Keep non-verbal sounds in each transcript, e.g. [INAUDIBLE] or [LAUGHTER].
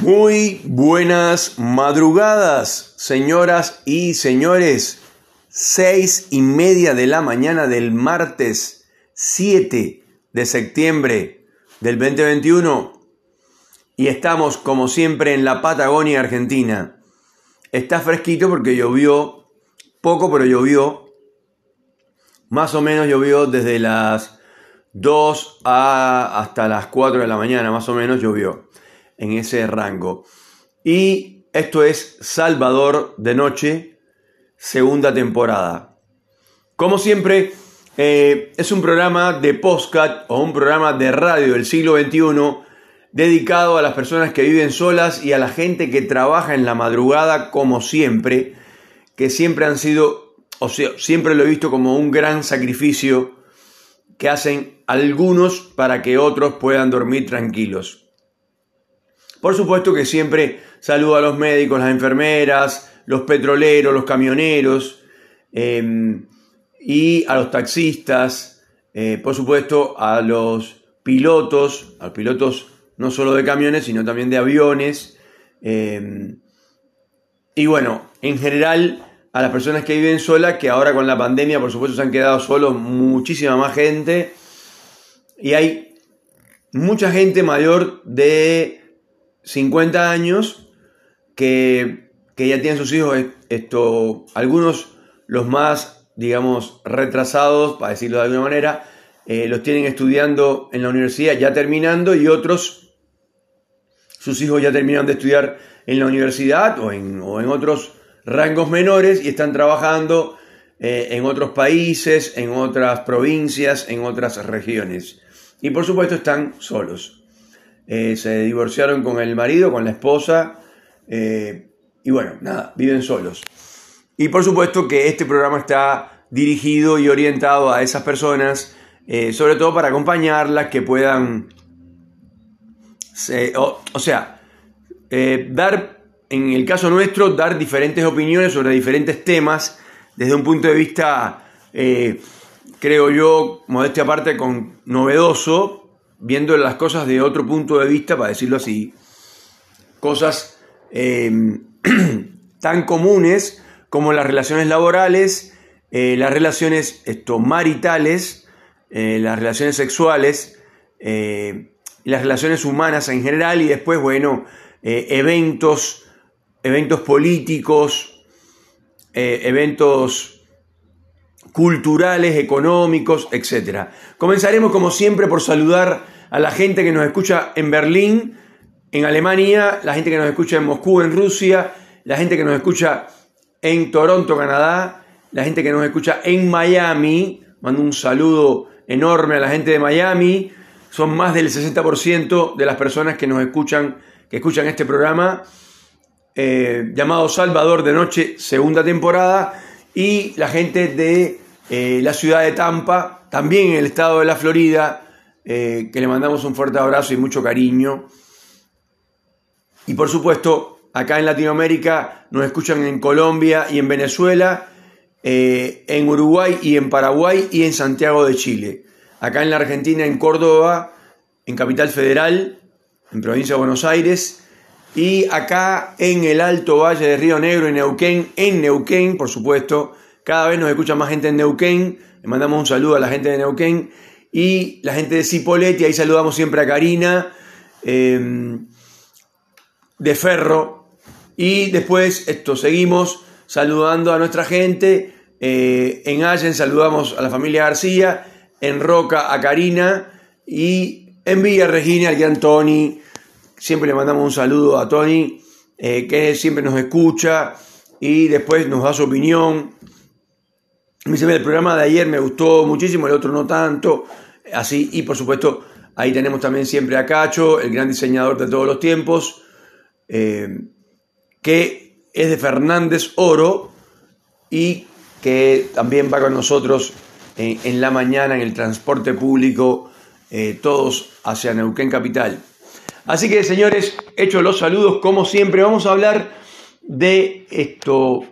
Muy buenas madrugadas, señoras y señores. Seis y media de la mañana del martes 7 de septiembre del 2021. Y estamos, como siempre, en la Patagonia Argentina. Está fresquito porque llovió, poco, pero llovió. Más o menos llovió desde las 2 a hasta las 4 de la mañana, más o menos llovió en ese rango. Y esto es Salvador de Noche, segunda temporada. Como siempre, eh, es un programa de postcat o un programa de radio del siglo XXI dedicado a las personas que viven solas y a la gente que trabaja en la madrugada como siempre, que siempre han sido, o sea, siempre lo he visto como un gran sacrificio que hacen algunos para que otros puedan dormir tranquilos. Por supuesto que siempre saludo a los médicos, las enfermeras, los petroleros, los camioneros em, y a los taxistas, eh, por supuesto a los pilotos, a los pilotos no solo de camiones, sino también de aviones. Em, y bueno, en general a las personas que viven solas, que ahora con la pandemia, por supuesto, se han quedado solos muchísima más gente. Y hay mucha gente mayor de 50 años que, ya tienen sus hijos, esto, algunos los más, digamos, retrasados, para decirlo de alguna manera, eh, los tienen estudiando en la universidad ya terminando y otros, sus hijos ya terminaron de estudiar en la universidad o en, o en otros rangos menores y están trabajando eh, en otros países, en otras provincias, en otras regiones. Y por supuesto están solos. Eh, se divorciaron con el marido, con la esposa, eh, y bueno, nada, viven solos. Y por supuesto que este programa está dirigido y orientado a esas personas, sobre todo para acompañarlas, que puedan, o, sea, dar en el caso nuestro, dar diferentes opiniones sobre diferentes temas desde un punto de vista, eh, creo yo, modestia aparte, con novedoso, viendo las cosas de otro punto de vista, para decirlo así. Cosas em, [CLEARS THROAT] tan comunes como las relaciones laborales, eh, las relaciones esto, maritales, eh, las relaciones sexuales, las relaciones humanas en general y después, bueno, eventos eventos políticos, eh, eventos culturales, económicos, etc. Comenzaremos como siempre por saludar a la gente que nos escucha en Berlín, en Alemania, la gente que nos escucha en Moscú, en Rusia, la gente que nos escucha en Toronto, Canadá, la gente que nos escucha en Miami. Mando un saludo enorme a la gente de Miami. Son más del 60% de las personas que nos escuchan, que escuchan este programa. Eh, llamado Salvador de Noche, segunda temporada, y la gente de eh, la ciudad de Tampa, también en el estado de la Florida, eh, que le mandamos un fuerte abrazo y mucho cariño. Y por supuesto, acá en Latinoamérica nos escuchan en Colombia y en Venezuela, en Uruguay y en Paraguay y en Santiago de Chile. Acá en la Argentina, en Córdoba, en Capital Federal, en Provincia de Buenos Aires, y acá en el Alto Valle de Río Negro, en Neuquén, en Neuquén, por supuesto, cada vez nos escucha más gente en Neuquén. Le mandamos un saludo a la gente de Neuquén y la gente de Cipolletti. Ahí saludamos siempre a Karina em, de Ferro. Y después esto, seguimos saludando a nuestra gente. Eh, en Allen saludamos a la familia García. En Roca a Karina. Y en Villa Regina al gran Siempre le mandamos un saludo a Tony, eh, que siempre nos escucha y después nos da su opinión. Me dice, el programa de ayer me gustó muchísimo, el otro no tanto. Así, y por supuesto, ahí tenemos también siempre a Cacho, el gran diseñador de todos los tiempos, eh, que es de Fernández Oro y que también va con nosotros en, la mañana en el transporte público, eh, todos hacia Neuquén Capital. Así que, señores, hechos los saludos, como siempre, vamos a hablar de esto.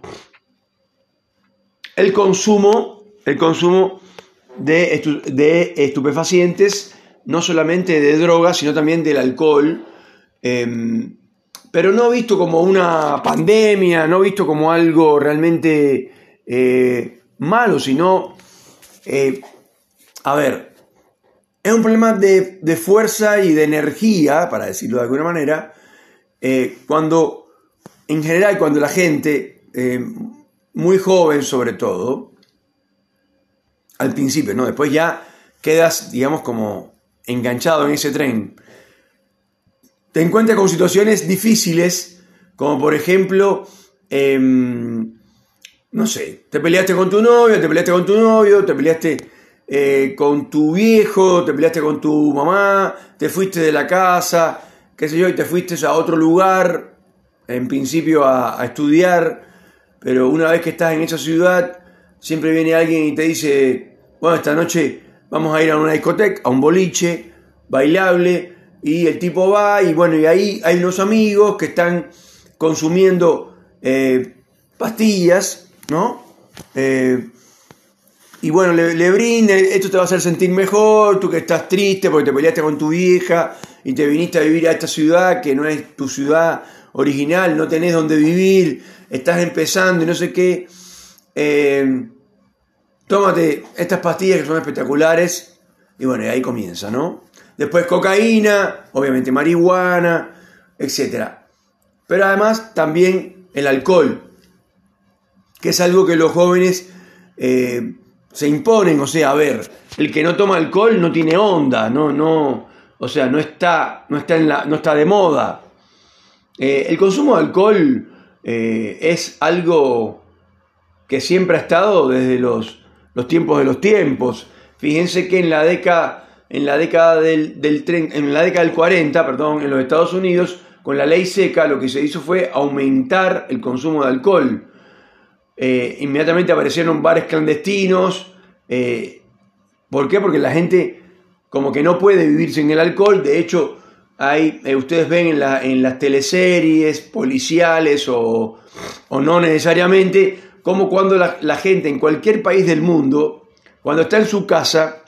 El consumo, el consumo de, estupefacientes, no solamente de drogas, sino también del alcohol. Em, pero no visto como una pandemia, no visto como algo realmente eh, malo, sino, eh, a ver, es un problema de, fuerza y de energía, para decirlo de alguna manera, eh, cuando, en general, cuando la gente, muy joven sobre todo, al principio, ¿no? Después ya quedas, digamos, como enganchado en ese tren te encuentras con situaciones difíciles, como por ejemplo, em, no sé, te peleaste con tu novio, te peleaste con tu novio, te peleaste eh, con tu viejo, te peleaste con tu mamá, te fuiste de la casa, qué sé yo, y te fuiste a otro lugar, en principio a, estudiar, pero una vez que estás en esa ciudad, siempre viene alguien y te dice, bueno, esta noche vamos a ir a una discoteca, a un boliche, bailable, y el tipo va y bueno, y ahí hay unos amigos que están consumiendo eh, pastillas, ¿no? Eh, y bueno, le, le esto te va a hacer sentir mejor, tú que estás triste porque te peleaste con tu vieja y te viniste a vivir a esta ciudad que no es tu ciudad original, no tenés donde vivir, estás empezando y no sé qué. Eh, tómate estas pastillas que son espectaculares y bueno, ahí comienza, ¿no? después cocaína, obviamente marihuana, etc. Pero además también el alcohol, que es algo que los jóvenes eh, se imponen, o sea, a ver, el que no toma alcohol no tiene onda, no, no, o sea, no está, no está, en la, no está de moda. Eh, el consumo de alcohol eh, es algo que siempre ha estado desde los, los tiempos de los tiempos. Fíjense que en la década en la década del, en la década del 40, perdón, en los Estados Unidos, con la ley seca, lo que se hizo fue aumentar el consumo de alcohol. Eh, inmediatamente aparecieron bares clandestinos. Eh, ¿Por qué? Porque la gente como que no puede vivir sin el alcohol. De hecho, hay, eh, ustedes ven en, la, en, las teleseries policiales o, o no necesariamente, como cuando la, la gente en cualquier país del mundo, cuando está en su casa,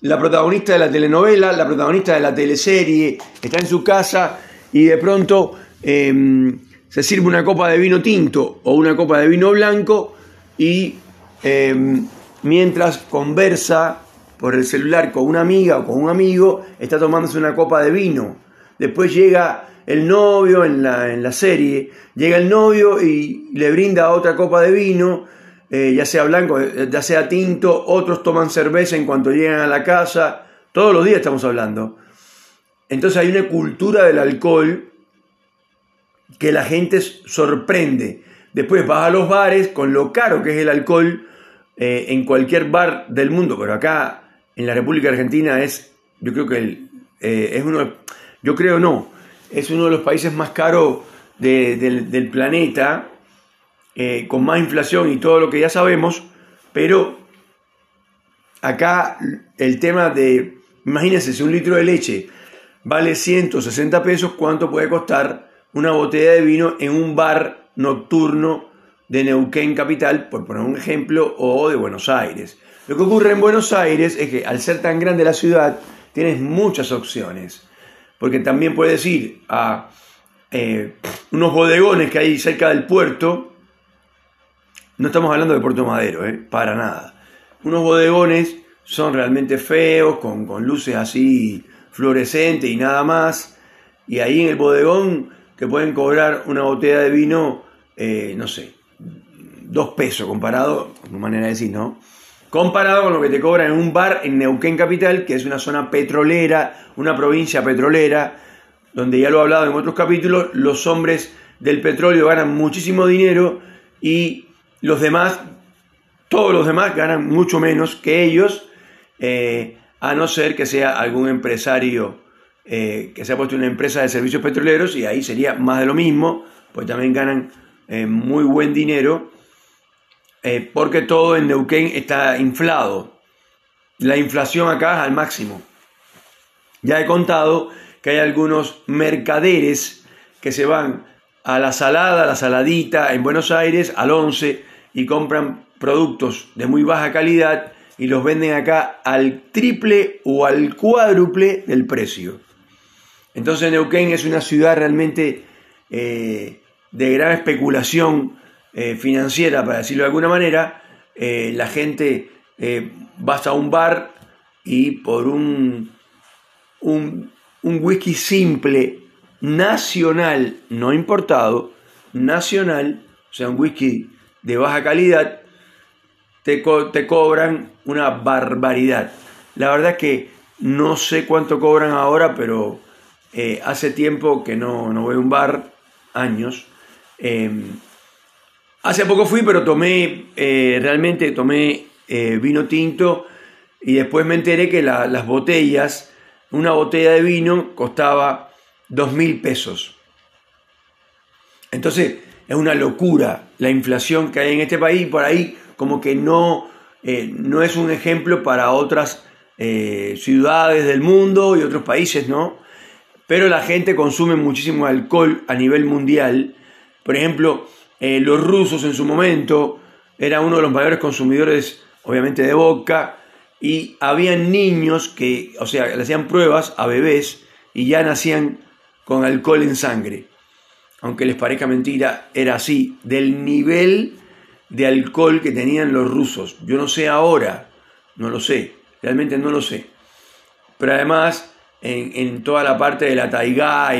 la protagonista de la telenovela, la protagonista de la teleserie, está en su casa y de pronto em, se sirve una copa de vino tinto o una copa de vino blanco y em, mientras conversa por el celular con una amiga o con un amigo, está tomándose una copa de vino. Después llega el novio en la, en la serie, llega el novio y le brinda otra copa de vino eh, ya sea blanco, eh, ya sea tinto, otros toman cerveza en cuanto llegan a la casa, todos los días estamos hablando. Entonces hay una cultura del alcohol que la gente sorprende. Después vas a los bares con lo caro que es el alcohol eh, en cualquier bar del mundo, pero acá en la República Argentina es, yo creo que es uno, yo creo no, es uno de los países más caros del planeta eh, con más inflación y todo lo que ya sabemos, pero acá el tema de, imagínense, si un litro de leche vale 160 pesos, ¿cuánto puede costar una botella de vino en un bar nocturno de Neuquén Capital, por poner un ejemplo, o de Buenos Aires? Lo que ocurre en Buenos Aires es que al ser tan grande la ciudad, tienes muchas opciones, porque también puedes ir a eh, unos bodegones que hay cerca del puerto, no estamos hablando de Puerto Madero, ¿eh? para nada. Unos bodegones son realmente feos, con, luces así fluorescentes y nada más. Y ahí en el bodegón que pueden cobrar una botella de vino, eh, no sé, dos pesos comparado, una manera de decir, ¿no? Comparado con lo que te cobran en un bar en Neuquén Capital, que es una zona petrolera, una provincia petrolera, donde ya lo he hablado en otros capítulos, los hombres del petróleo ganan muchísimo dinero y los demás, todos los demás ganan mucho menos que ellos, eh, a no ser que sea algún empresario eh, que se ha puesto una empresa de servicios petroleros y ahí sería más de lo mismo, pues también ganan eh, muy buen dinero, porque todo en Neuquén está inflado. La inflación acá es al máximo. Ya he contado que hay algunos mercaderes que se van a la salada, a la saladita en Buenos Aires, al 11, y compran productos de muy baja calidad y los venden acá al triple o al cuádruple del precio. Entonces Neuquén es una ciudad realmente eh, de gran especulación eh, financiera, para decirlo de alguna manera. Eh, la gente vas a un bar y por un, un, whisky simple, nacional, no importado, nacional, o sea, un whisky de baja calidad, te, te cobran una barbaridad. La verdad es que no sé cuánto cobran ahora, pero eh, hace tiempo que no, no, voy a un bar, años. Em, hace poco fui, pero tomé, eh, realmente tomé eh, vino tinto y después me enteré que las botellas, una botella de vino costaba dos mil pesos. Entonces es una locura la inflación que hay en este país, por ahí como que no, no es un ejemplo para otras ciudades del mundo y otros países, ¿no? Pero la gente consume muchísimo alcohol a nivel mundial. Por ejemplo, eh, los rusos en su momento eran uno de los mayores consumidores, obviamente, de vodka, y había niños que, o sea, le hacían pruebas a bebés y ya nacían con alcohol en sangre. Aunque les parezca mentira, era así, del nivel de alcohol que tenían los rusos. Yo no sé ahora, no lo sé, realmente no lo sé. Pero además, en, toda la parte de la taigá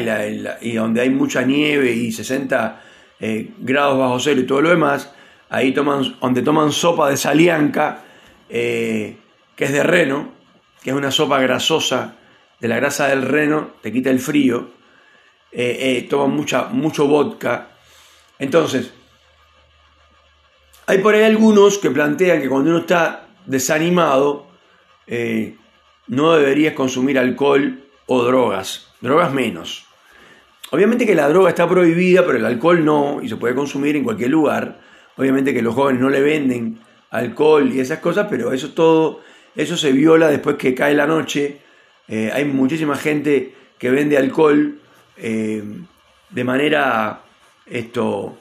y, donde hay mucha nieve y 60 eh, grados bajo cero y todo lo demás, ahí toman, donde toman sopa de salianca, eh, que es de reno, que es una sopa grasosa, de la grasa del reno, te quita el frío, eh, toman mucha, mucho vodka. Entonces, hay por ahí algunos que plantean que cuando uno está desanimado, no deberías consumir alcohol o drogas, drogas menos. Obviamente que la droga está prohibida, pero el alcohol no, y se puede consumir en cualquier lugar. Obviamente que los jóvenes no le venden alcohol y esas cosas, pero eso todo, eso se viola después que cae la noche. Eh, hay muchísima gente que vende alcohol eh, de manera esto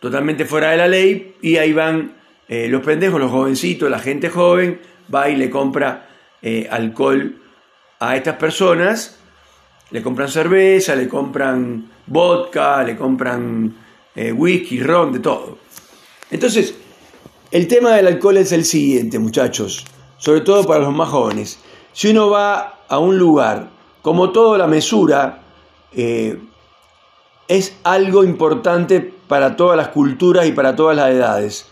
totalmente fuera de la ley y ahí van eh, los pendejos, los jovencitos, la gente joven va y le compra eh, alcohol a estas personas, le compran cerveza, le compran vodka, le compran eh, whisky, ron, de todo. Entonces, el tema del alcohol es el siguiente, muchachos, sobre todo para los más jóvenes. Si uno va a un lugar, como toda la mesura, eh, es algo importante para todas las culturas y para todas las edades.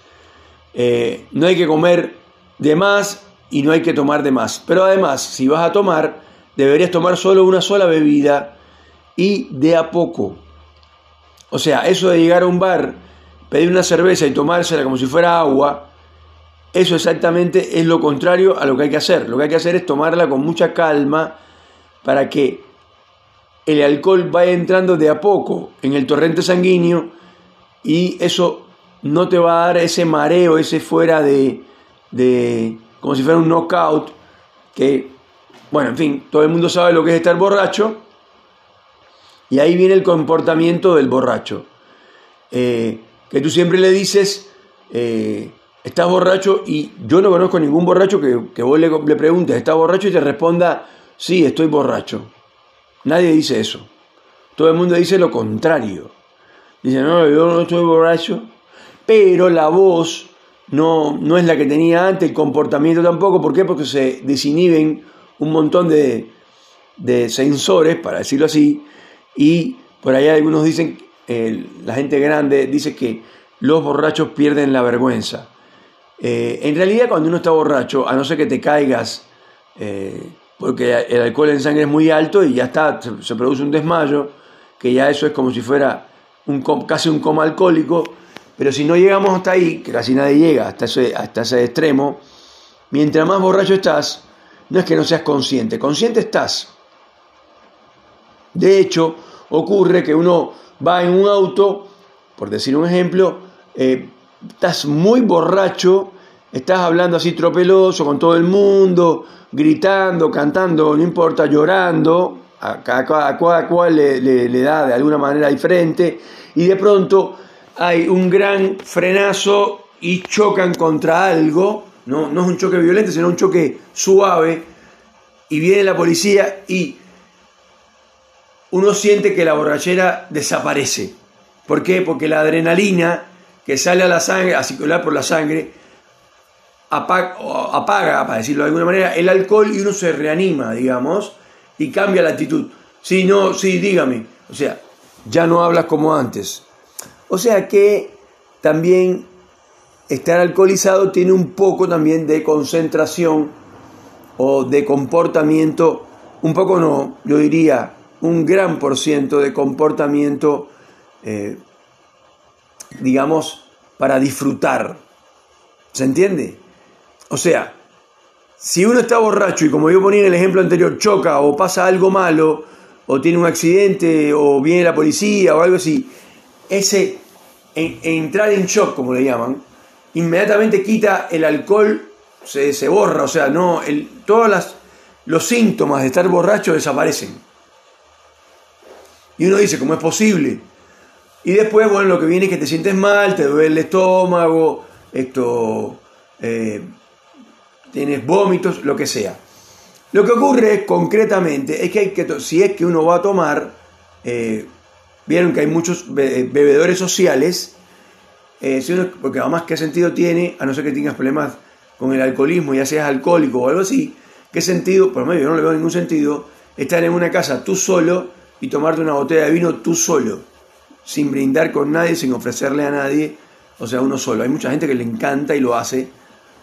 no hay que comer de más y no hay que tomar de más. Pero además, si vas a tomar, deberías tomar solo una sola bebida y de a poco. O sea, eso de llegar a un bar, pedir una cerveza y tomársela como si fuera agua, eso exactamente es lo contrario a lo que hay que hacer. Lo que hay que hacer es tomarla con mucha calma para que el alcohol vaya entrando de a poco en el torrente sanguíneo y eso no te va a dar ese mareo, ese fuera de, de como si fuera un knockout, que, bueno, en fin, todo el mundo sabe lo que es estar borracho, y ahí viene el comportamiento del borracho, eh, que tú siempre le dices, eh, estás borracho, y yo no conozco ningún borracho que, que vos le, le preguntes, ¿estás borracho? y te responda, sí, estoy borracho. Nadie dice eso. Todo el mundo dice lo contrario. Dice, no, yo no estoy borracho, pero la voz no, no es la que tenía antes, el comportamiento tampoco. ¿Por qué? Porque se desinhiben un montón de, sensores, para decirlo así, y por allá algunos dicen, la gente grande dice que los borrachos pierden la vergüenza. Eh, en realidad cuando uno está borracho, a no ser que te caigas, eh, porque el alcohol en sangre es muy alto y ya está, se, produce un desmayo, que ya eso es como si fuera un, casi un coma alcohólico, pero si no llegamos hasta ahí, que casi nadie llega hasta ese, hasta ese extremo, mientras más borracho estás, no es que no seas consciente, consciente estás. De hecho, ocurre que uno va en un auto, por decir un ejemplo, eh, estás muy borracho, estás hablando así tropeloso con todo el mundo, gritando, cantando, no importa, llorando, a cada, cual le, le da de alguna manera diferente, y de pronto hay un gran frenazo y chocan contra algo, no, no es un choque violento, sino un choque suave, y viene la policía y uno siente que la borrachera desaparece. ¿Por qué? Porque la adrenalina que sale a la sangre, a circular por la sangre, apaga, apaga, para decirlo de alguna manera, el alcohol y uno se reanima, digamos, y cambia la actitud. Sí, no, sí, dígame. O sea, ya no hablas como antes. O sea que también estar alcoholizado tiene un poco también de concentración o de comportamiento, un poco no, yo diría un gran por ciento de comportamiento, eh, digamos, para disfrutar. ¿Se entiende? O sea, si uno está borracho y como yo ponía en el ejemplo anterior, choca o pasa algo malo, o tiene un accidente, o viene la policía o algo así, ese entrar en shock, como le llaman, inmediatamente quita el alcohol, se, se borra, o sea, no, el, todos los síntomas de estar borracho desaparecen. Y uno dice, ¿cómo es posible? Y después, bueno, lo que viene es que te sientes mal, te duele el estómago, esto, eh, tienes vómitos, lo que sea. Lo que ocurre concretamente es que, hay que si es que uno va a tomar, eh, vieron que hay muchos bebedores sociales, eh, porque además qué sentido tiene, a no ser que tengas problemas con el alcoholismo, ya seas alcohólico o algo así, qué sentido, por lo menos yo no le veo ningún sentido, estar en una casa tú solo y tomarte una botella de vino tú solo, sin brindar con nadie, sin ofrecerle a nadie, o sea, uno solo. Hay mucha gente que le encanta y lo hace,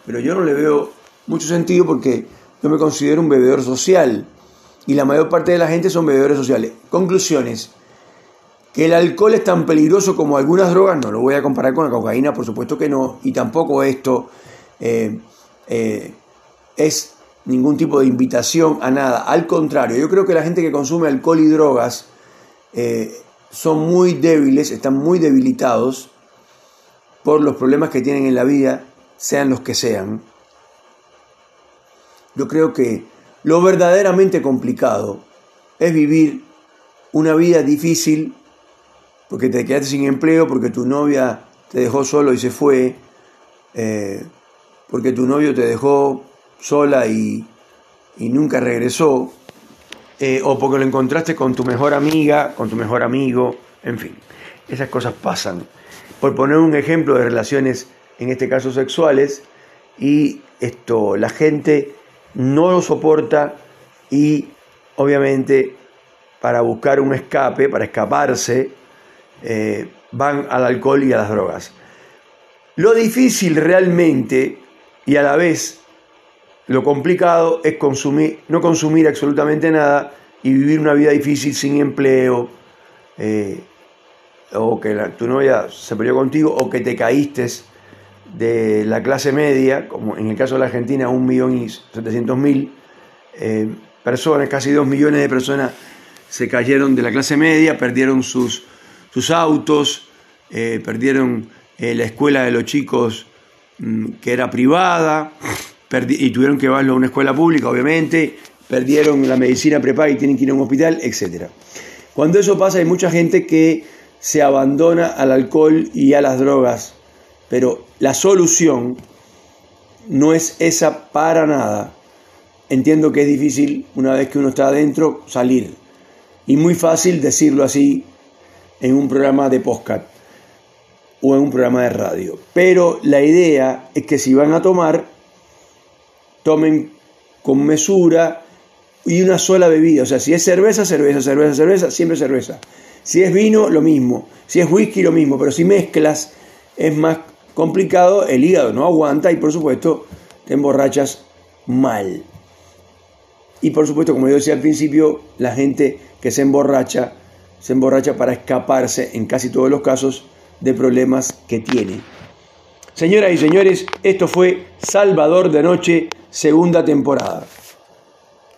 pero yo no le veo mucho sentido porque yo me considero un bebedor social y la mayor parte de la gente son bebedores sociales. Conclusiones. Que el alcohol es tan peligroso como algunas drogas, no lo voy a comparar con la cocaína, por supuesto que no, y tampoco esto eh, eh, es ningún tipo de invitación a nada. Al contrario, yo creo que la gente que consume alcohol y drogas eh, son muy débiles, están muy debilitados por los problemas que tienen en la vida, sean los que sean. Yo creo que lo verdaderamente complicado es vivir una vida difícil porque te quedaste sin empleo, porque tu novia te dejó solo y se fue, eh, porque tu novio te dejó sola y, nunca regresó, eh, o porque lo encontraste con tu mejor amiga, con tu mejor amigo, en fin, esas cosas pasan. Por poner un ejemplo de relaciones, en este caso sexuales, y esto, la gente no lo soporta y obviamente para buscar un escape, para escaparse, eh, van al alcohol y a las drogas. Lo difícil realmente y a la vez lo complicado es consumir, no consumir absolutamente nada y vivir una vida difícil sin empleo, eh, o que tu novia se peleó contigo, o que te caíste de la clase media, como en el caso de la Argentina, un millón y setecientos mil eh, personas, casi dos millones de personas se cayeron de la clase media, perdieron sus, sus autos, eh, perdieron la escuela de los chicos mm, que era privada y tuvieron que llevarlo a una escuela pública, obviamente, perdieron la medicina prepaga y tienen que ir a un hospital, etc. Cuando eso pasa hay mucha gente que se abandona al alcohol y a las drogas, pero la solución no es esa para nada. Entiendo que es difícil una vez que uno está adentro salir y muy fácil decirlo así en un programa de podcast o en un programa de radio. Pero la idea es que si van a tomar, tomen con mesura y una sola bebida. O sea, si es cerveza, cerveza, cerveza, cerveza, siempre cerveza. Si es vino, lo mismo. Si es whisky, lo mismo. Pero si mezclas, es más complicado, el hígado no aguanta y por supuesto te emborrachas mal. Y por supuesto, como yo decía al principio, la gente que se emborracha, se emborracha para escaparse en casi todos los casos de problemas que tiene. Señoras y señores, esto fue Salvador de Noche segunda temporada.